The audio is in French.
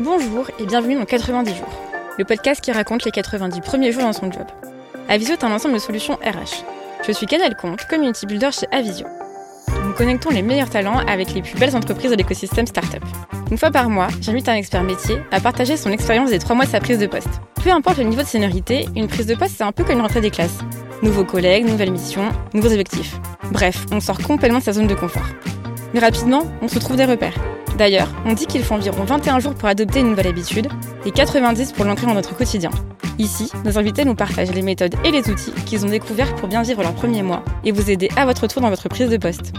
Bonjour et bienvenue dans 90 jours, le podcast qui raconte les 90 premiers jours dans son job. Avisio est un ensemble de solutions RH. Je suis Canal Compte, community builder chez Avisio. Nous connectons les meilleurs talents avec les plus belles entreprises de l'écosystème startup. Une fois par mois, j'invite un expert métier à partager son expérience des trois mois de sa prise de poste. Peu importe le niveau de seniorité, une prise de poste c'est un peu comme une rentrée des classes. Nouveaux collègues, nouvelles missions, nouveaux objectifs. Bref, on sort complètement de sa zone de confort. Mais rapidement, on se trouve des repères. D'ailleurs, on dit qu'il faut environ 21 jours pour adopter une nouvelle habitude et 90 pour l'ancrer dans notre quotidien. Ici, nos invités nous partagent les méthodes et les outils qu'ils ont découverts pour bien vivre leurs premiers mois et vous aider à votre tour dans votre prise de poste.